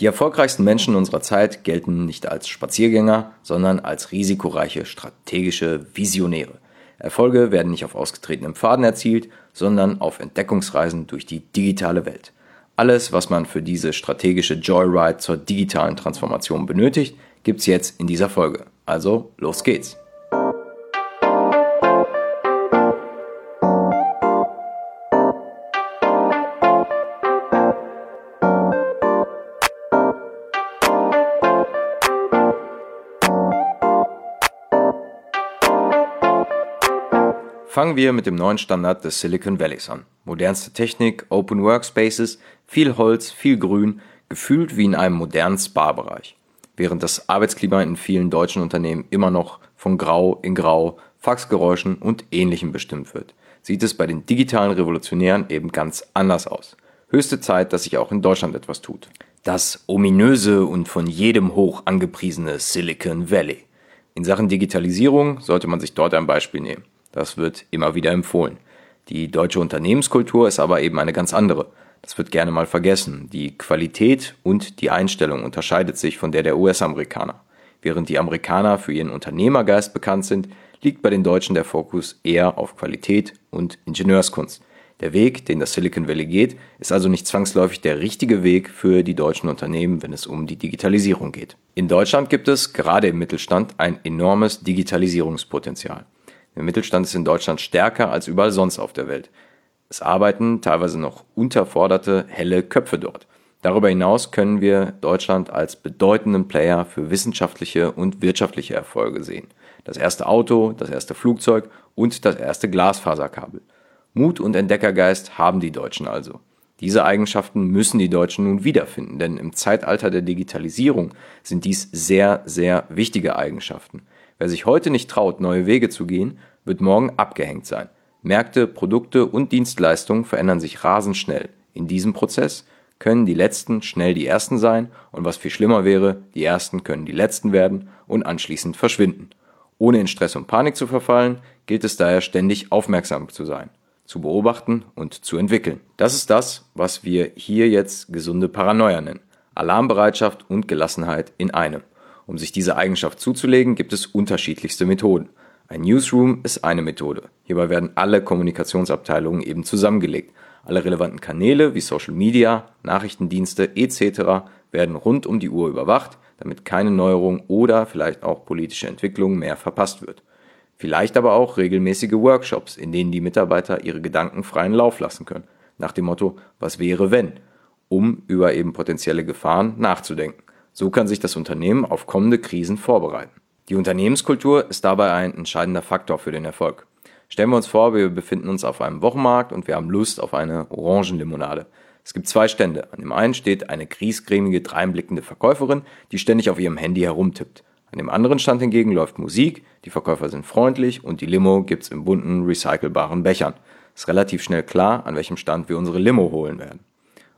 Die erfolgreichsten Menschen unserer Zeit gelten nicht als Spaziergänger, sondern als risikoreiche, strategische Visionäre. Erfolge werden nicht auf ausgetretenem Pfaden erzielt, sondern auf Entdeckungsreisen durch die digitale Welt. Alles, was man für diese strategische Joyride zur digitalen Transformation benötigt, gibt's jetzt in dieser Folge. Also, los geht's! Fangen wir mit dem neuen Standard des Silicon Valleys an. Modernste Technik, Open Workspaces, viel Holz, viel Grün, gefühlt wie in einem modernen Spa-Bereich. Während das Arbeitsklima in vielen deutschen Unternehmen immer noch von Grau in Grau, Faxgeräuschen und Ähnlichem bestimmt wird, sieht es bei den digitalen Revolutionären eben ganz anders aus. Höchste Zeit, dass sich auch in Deutschland etwas tut. Das ominöse und von jedem hoch angepriesene Silicon Valley. In Sachen Digitalisierung sollte man sich dort ein Beispiel nehmen. Das wird immer wieder empfohlen. Die deutsche Unternehmenskultur ist aber eben eine ganz andere. Das wird gerne mal vergessen. Die Qualität und die Einstellung unterscheidet sich von der der US-Amerikaner. Während die Amerikaner für ihren Unternehmergeist bekannt sind, liegt bei den Deutschen der Fokus eher auf Qualität und Ingenieurskunst. Der Weg, den das Silicon Valley geht, ist also nicht zwangsläufig der richtige Weg für die deutschen Unternehmen, wenn es um die Digitalisierung geht. In Deutschland gibt es gerade im Mittelstand ein enormes Digitalisierungspotenzial. Der Mittelstand ist in Deutschland stärker als überall sonst auf der Welt. Es arbeiten teilweise noch unterforderte, helle Köpfe dort. Darüber hinaus können wir Deutschland als bedeutenden Player für wissenschaftliche und wirtschaftliche Erfolge sehen. Das erste Auto, das erste Flugzeug und das erste Glasfaserkabel. Mut und Entdeckergeist haben die Deutschen also. Diese Eigenschaften müssen die Deutschen nun wiederfinden, denn im Zeitalter der Digitalisierung sind dies sehr, sehr wichtige Eigenschaften. Wer sich heute nicht traut, neue Wege zu gehen, wird morgen abgehängt sein. Märkte, Produkte und Dienstleistungen verändern sich rasend schnell. In diesem Prozess können die Letzten schnell die Ersten sein und was viel schlimmer wäre, die Ersten können die Letzten werden und anschließend verschwinden. Ohne in Stress und Panik zu verfallen, gilt es daher ständig aufmerksam zu sein, zu beobachten und zu entwickeln. Das ist das, was wir hier jetzt gesunde Paranoia nennen. Alarmbereitschaft und Gelassenheit in einem. Um sich diese Eigenschaft zuzulegen, gibt es unterschiedlichste Methoden. Ein Newsroom ist eine Methode. Hierbei werden alle Kommunikationsabteilungen eben zusammengelegt. Alle relevanten Kanäle wie Social Media, Nachrichtendienste etc. werden rund um die Uhr überwacht, damit keine Neuerung oder vielleicht auch politische Entwicklung mehr verpasst wird. Vielleicht aber auch regelmäßige Workshops, in denen die Mitarbeiter ihre Gedanken freien Lauf lassen können. Nach dem Motto, was wäre wenn? Um über eben potenzielle Gefahren nachzudenken. So kann sich das Unternehmen auf kommende Krisen vorbereiten. Die Unternehmenskultur ist dabei ein entscheidender Faktor für den Erfolg. Stellen wir uns vor, wir befinden uns auf einem Wochenmarkt und wir haben Lust auf eine Orangenlimonade. Es gibt zwei Stände. An dem einen steht eine griesgrämige, dreinblickende Verkäuferin, die ständig auf ihrem Handy herumtippt. An dem anderen Stand hingegen läuft Musik, die Verkäufer sind freundlich und die Limo gibt's in bunten, recycelbaren Bechern. Ist relativ schnell klar, an welchem Stand wir unsere Limo holen werden.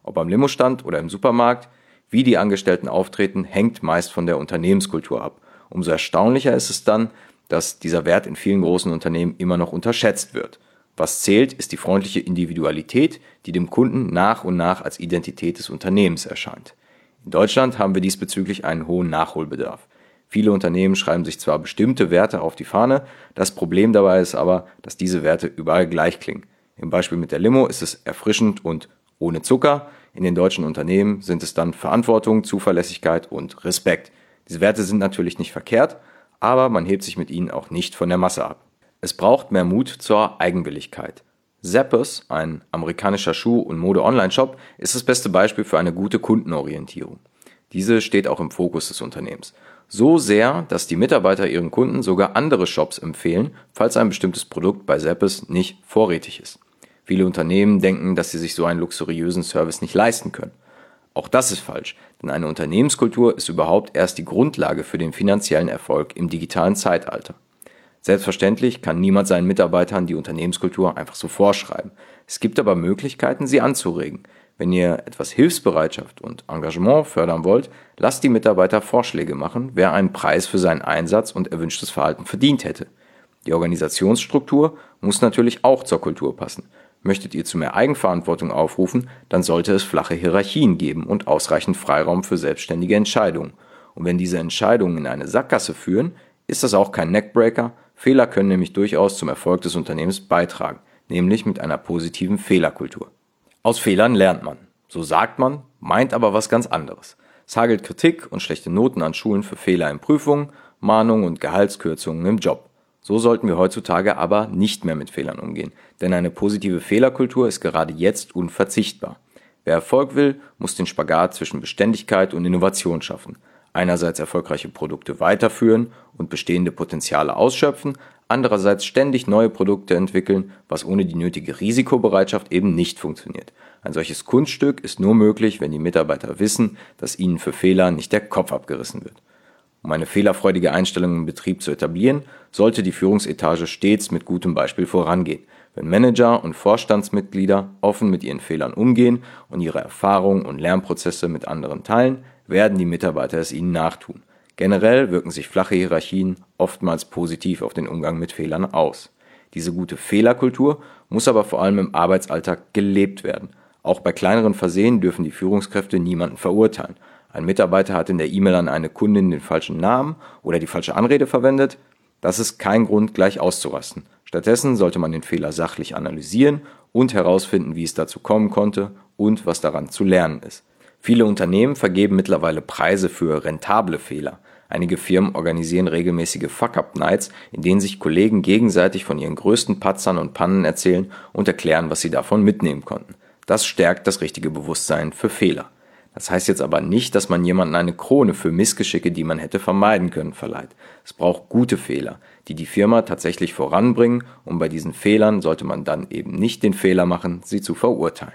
Ob am Limostand oder im Supermarkt, wie die Angestellten auftreten, hängt meist von der Unternehmenskultur ab. Umso erstaunlicher ist es dann, dass dieser Wert in vielen großen Unternehmen immer noch unterschätzt wird. Was zählt, ist die freundliche Individualität, die dem Kunden nach und nach als Identität des Unternehmens erscheint. In Deutschland haben wir diesbezüglich einen hohen Nachholbedarf. Viele Unternehmen schreiben sich zwar bestimmte Werte auf die Fahne, das Problem dabei ist aber, dass diese Werte überall gleich klingen. Im Beispiel mit der Limo ist es erfrischend und ohne Zucker, in den deutschen Unternehmen sind es dann Verantwortung, Zuverlässigkeit und Respekt. Diese Werte sind natürlich nicht verkehrt, aber man hebt sich mit ihnen auch nicht von der Masse ab. Es braucht mehr Mut zur Eigenwilligkeit. Zappos, ein amerikanischer Schuh- und Mode-Online-Shop, ist das beste Beispiel für eine gute Kundenorientierung. Diese steht auch im Fokus des Unternehmens. So sehr, dass die Mitarbeiter ihren Kunden sogar andere Shops empfehlen, falls ein bestimmtes Produkt bei Zappos nicht vorrätig ist. Viele Unternehmen denken, dass sie sich so einen luxuriösen Service nicht leisten können. Auch das ist falsch, denn eine Unternehmenskultur ist überhaupt erst die Grundlage für den finanziellen Erfolg im digitalen Zeitalter. Selbstverständlich kann niemand seinen Mitarbeitern die Unternehmenskultur einfach so vorschreiben. Es gibt aber Möglichkeiten, sie anzuregen. Wenn ihr etwas Hilfsbereitschaft und Engagement fördern wollt, lasst die Mitarbeiter Vorschläge machen, wer einen Preis für seinen Einsatz und erwünschtes Verhalten verdient hätte. Die Organisationsstruktur muss natürlich auch zur Kultur passen. Möchtet ihr zu mehr Eigenverantwortung aufrufen, dann sollte es flache Hierarchien geben und ausreichend Freiraum für selbstständige Entscheidungen. Und wenn diese Entscheidungen in eine Sackgasse führen, ist das auch kein Neckbreaker. Fehler können nämlich durchaus zum Erfolg des Unternehmens beitragen, nämlich mit einer positiven Fehlerkultur. Aus Fehlern lernt man. So sagt man, meint aber was ganz anderes. Es hagelt Kritik und schlechte Noten an Schulen für Fehler in Prüfungen, Mahnungen und Gehaltskürzungen im Job. So sollten wir heutzutage aber nicht mehr mit Fehlern umgehen, denn eine positive Fehlerkultur ist gerade jetzt unverzichtbar. Wer Erfolg will, muss den Spagat zwischen Beständigkeit und Innovation schaffen. Einerseits erfolgreiche Produkte weiterführen und bestehende Potenziale ausschöpfen, andererseits ständig neue Produkte entwickeln, was ohne die nötige Risikobereitschaft eben nicht funktioniert. Ein solches Kunststück ist nur möglich, wenn die Mitarbeiter wissen, dass ihnen für Fehler nicht der Kopf abgerissen wird. Um eine fehlerfreudige Einstellung im Betrieb zu etablieren, sollte die Führungsetage stets mit gutem Beispiel vorangehen. Wenn Manager und Vorstandsmitglieder offen mit ihren Fehlern umgehen und ihre Erfahrungen und Lernprozesse mit anderen teilen, werden die Mitarbeiter es ihnen nachtun. Generell wirken sich flache Hierarchien oftmals positiv auf den Umgang mit Fehlern aus. Diese gute Fehlerkultur muss aber vor allem im Arbeitsalltag gelebt werden. Auch bei kleineren Versehen dürfen die Führungskräfte niemanden verurteilen. Ein Mitarbeiter hat in der E-Mail an eine Kundin den falschen Namen oder die falsche Anrede verwendet. Das ist kein Grund, gleich auszurasten. Stattdessen sollte man den Fehler sachlich analysieren und herausfinden, wie es dazu kommen konnte und was daran zu lernen ist. Viele Unternehmen vergeben mittlerweile Preise für rentable Fehler. Einige Firmen organisieren regelmäßige Fuck-Up-Nights, in denen sich Kollegen gegenseitig von ihren größten Patzern und Pannen erzählen und erklären, was sie davon mitnehmen konnten. Das stärkt das richtige Bewusstsein für Fehler. Das heißt jetzt aber nicht, dass man jemanden eine Krone für Missgeschicke, die man hätte vermeiden können, verleiht. Es braucht gute Fehler, die die Firma tatsächlich voranbringen und bei diesen Fehlern sollte man dann eben nicht den Fehler machen, sie zu verurteilen.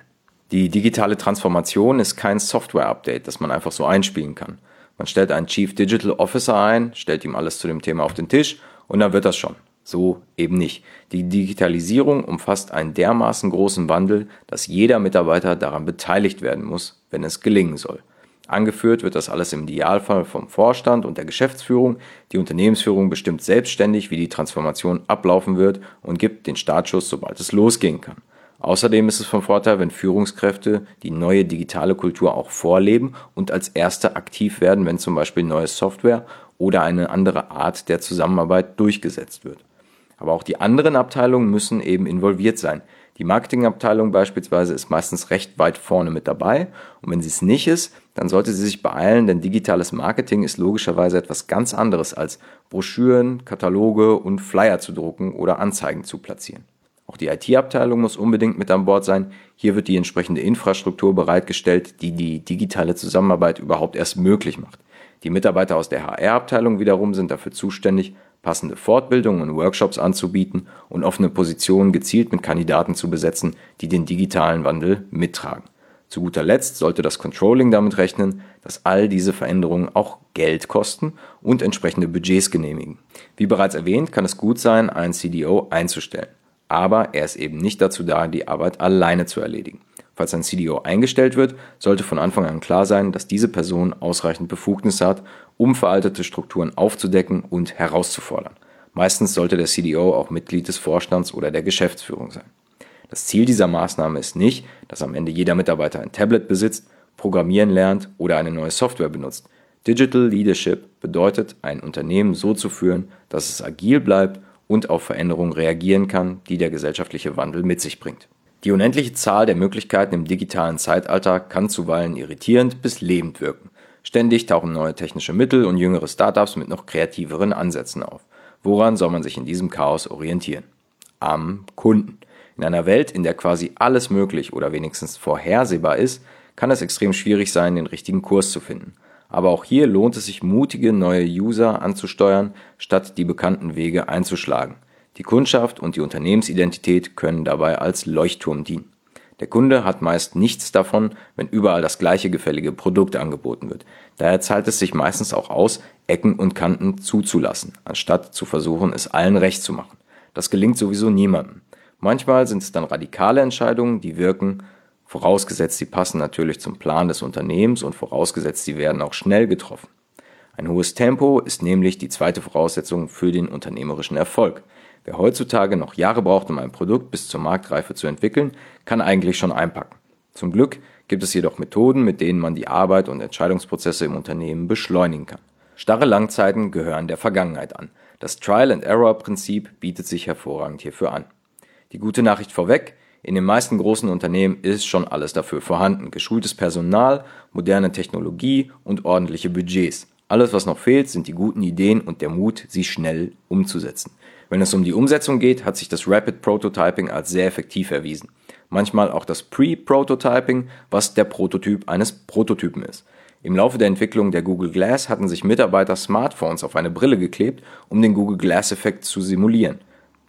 Die digitale Transformation ist kein Software-Update, das man einfach so einspielen kann. Man stellt einen Chief Digital Officer ein, stellt ihm alles zu dem Thema auf den Tisch und dann wird das schon. So eben nicht. Die Digitalisierung umfasst einen dermaßen großen Wandel, dass jeder Mitarbeiter daran beteiligt werden muss, wenn es gelingen soll. Angeführt wird das alles im Idealfall vom Vorstand und der Geschäftsführung. Die Unternehmensführung bestimmt selbstständig, wie die Transformation ablaufen wird und gibt den Startschuss, sobald es losgehen kann. Außerdem ist es von Vorteil, wenn Führungskräfte die neue digitale Kultur auch vorleben und als Erste aktiv werden, wenn zum Beispiel neue Software oder eine andere Art der Zusammenarbeit durchgesetzt wird. Aber auch die anderen Abteilungen müssen eben involviert sein. Die Marketingabteilung beispielsweise ist meistens recht weit vorne mit dabei und wenn sie es nicht ist, dann sollte sie sich beeilen, denn digitales Marketing ist logischerweise etwas ganz anderes als Broschüren, Kataloge und Flyer zu drucken oder Anzeigen zu platzieren. Auch die IT-Abteilung muss unbedingt mit an Bord sein. Hier wird die entsprechende Infrastruktur bereitgestellt, die die digitale Zusammenarbeit überhaupt erst möglich macht. Die Mitarbeiter aus der HR-Abteilung wiederum sind dafür zuständig, passende Fortbildungen und Workshops anzubieten und offene Positionen gezielt mit Kandidaten zu besetzen, die den digitalen Wandel mittragen. Zu guter Letzt sollte das Controlling damit rechnen, dass all diese Veränderungen auch Geld kosten und entsprechende Budgets genehmigen. Wie bereits erwähnt, kann es gut sein, einen CDO einzustellen aber er ist eben nicht dazu da, die Arbeit alleine zu erledigen. Falls ein CDO eingestellt wird, sollte von Anfang an klar sein, dass diese Person ausreichend Befugnisse hat, um veraltete Strukturen aufzudecken und herauszufordern. Meistens sollte der CDO auch Mitglied des Vorstands oder der Geschäftsführung sein. Das Ziel dieser Maßnahme ist nicht, dass am Ende jeder Mitarbeiter ein Tablet besitzt, programmieren lernt oder eine neue Software benutzt. Digital Leadership bedeutet, ein Unternehmen so zu führen, dass es agil bleibt und auf Veränderungen reagieren kann, die der gesellschaftliche Wandel mit sich bringt. Die unendliche Zahl der Möglichkeiten im digitalen Zeitalter kann zuweilen irritierend bis lebend wirken. Ständig tauchen neue technische Mittel und jüngere Startups mit noch kreativeren Ansätzen auf. Woran soll man sich in diesem Chaos orientieren? Am Kunden. In einer Welt, in der quasi alles möglich oder wenigstens vorhersehbar ist, kann es extrem schwierig sein, den richtigen Kurs zu finden. Aber auch hier lohnt es sich, mutige neue User anzusteuern, statt die bekannten Wege einzuschlagen. Die Kundschaft und die Unternehmensidentität können dabei als Leuchtturm dienen. Der Kunde hat meist nichts davon, wenn überall das gleiche gefällige Produkt angeboten wird. Daher zahlt es sich meistens auch aus, Ecken und Kanten zuzulassen, anstatt zu versuchen, es allen recht zu machen. Das gelingt sowieso niemandem. Manchmal sind es dann radikale Entscheidungen, die wirken, vorausgesetzt sie passen natürlich zum Plan des Unternehmens und vorausgesetzt sie werden auch schnell getroffen. Ein hohes Tempo ist nämlich die zweite Voraussetzung für den unternehmerischen Erfolg. Wer heutzutage noch Jahre braucht, um ein Produkt bis zur Marktreife zu entwickeln, kann eigentlich schon einpacken. Zum Glück gibt es jedoch Methoden, mit denen man die Arbeit und Entscheidungsprozesse im Unternehmen beschleunigen kann. Starre Langzeiten gehören der Vergangenheit an. Das Trial-and-Error-Prinzip bietet sich hervorragend hierfür an. Die gute Nachricht vorweg, in den meisten großen Unternehmen ist schon alles dafür vorhanden. Geschultes Personal, moderne Technologie und ordentliche Budgets. Alles, was noch fehlt, sind die guten Ideen und der Mut, sie schnell umzusetzen. Wenn es um die Umsetzung geht, hat sich das Rapid Prototyping als sehr effektiv erwiesen. Manchmal auch das Pre-Prototyping, was der Prototyp eines Prototypen ist. Im Laufe der Entwicklung der Google Glass hatten sich Mitarbeiter Smartphones auf eine Brille geklebt, um den Google Glass-Effekt zu simulieren.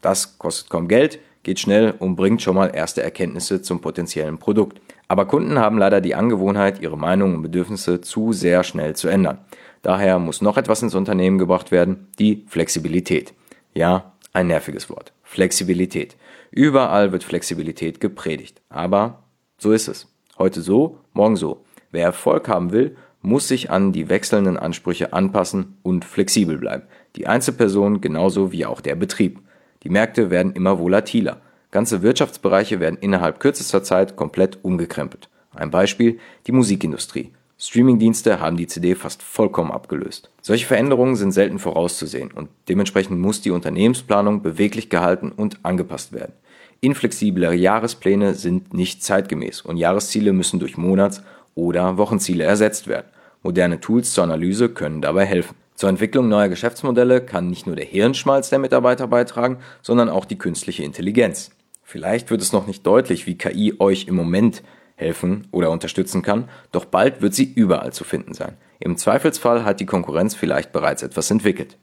Das kostet kaum Geld, geht schnell und bringt schon mal erste Erkenntnisse zum potenziellen Produkt. Aber Kunden haben leider die Angewohnheit, ihre Meinungen und Bedürfnisse zu sehr schnell zu ändern. Daher muss noch etwas ins Unternehmen gebracht werden, die Flexibilität. Ja, ein nerviges Wort. Flexibilität. Überall wird Flexibilität gepredigt. Aber so ist es. Heute so, morgen so. Wer Erfolg haben will, muss sich an die wechselnden Ansprüche anpassen und flexibel bleiben. Die Einzelperson genauso wie auch der Betrieb. Die Märkte werden immer volatiler. Ganze Wirtschaftsbereiche werden innerhalb kürzester Zeit komplett umgekrempelt. Ein Beispiel die Musikindustrie. Streamingdienste haben die CD fast vollkommen abgelöst. Solche Veränderungen sind selten vorauszusehen und dementsprechend muss die Unternehmensplanung beweglich gehalten und angepasst werden. Inflexiblere Jahrespläne sind nicht zeitgemäß und Jahresziele müssen durch Monats- oder Wochenziele ersetzt werden. Moderne Tools zur Analyse können dabei helfen. Zur Entwicklung neuer Geschäftsmodelle kann nicht nur der Hirnschmalz der Mitarbeiter beitragen, sondern auch die künstliche Intelligenz. Vielleicht wird es noch nicht deutlich, wie KI euch im Moment helfen oder unterstützen kann, doch bald wird sie überall zu finden sein. Im Zweifelsfall hat die Konkurrenz vielleicht bereits etwas entwickelt.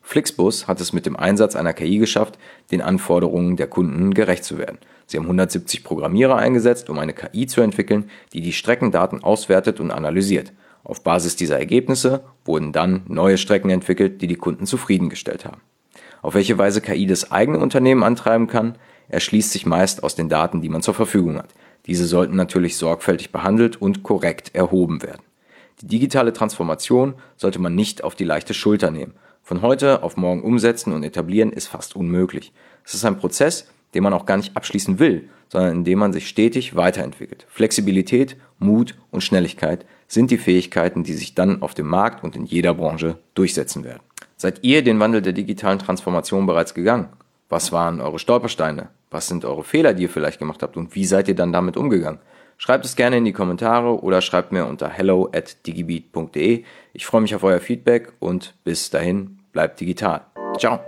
Flixbus hat es mit dem Einsatz einer KI geschafft, den Anforderungen der Kunden gerecht zu werden. Sie haben 170 Programmierer eingesetzt, um eine KI zu entwickeln, die die Streckendaten auswertet und analysiert. Auf Basis dieser Ergebnisse wurden dann neue Strecken entwickelt, die die Kunden zufriedengestellt haben. Auf welche Weise KI das eigene Unternehmen antreiben kann, erschließt sich meist aus den Daten, die man zur Verfügung hat. Diese sollten natürlich sorgfältig behandelt und korrekt erhoben werden. Die digitale Transformation sollte man nicht auf die leichte Schulter nehmen. Von heute auf morgen umsetzen und etablieren ist fast unmöglich. Es ist ein Prozess, den man auch gar nicht abschließen will, sondern in dem man sich stetig weiterentwickelt. Flexibilität, Mut und Schnelligkeit sind die Fähigkeiten, die sich dann auf dem Markt und in jeder Branche durchsetzen werden. Seid ihr den Wandel der digitalen Transformation bereits gegangen? Was waren eure Stolpersteine? Was sind eure Fehler, die ihr vielleicht gemacht habt und wie seid ihr dann damit umgegangen? Schreibt es gerne in die Kommentare oder schreibt mir unter hello at digibeat.de. Ich freue mich auf euer Feedback und bis dahin bleibt digital. Ciao.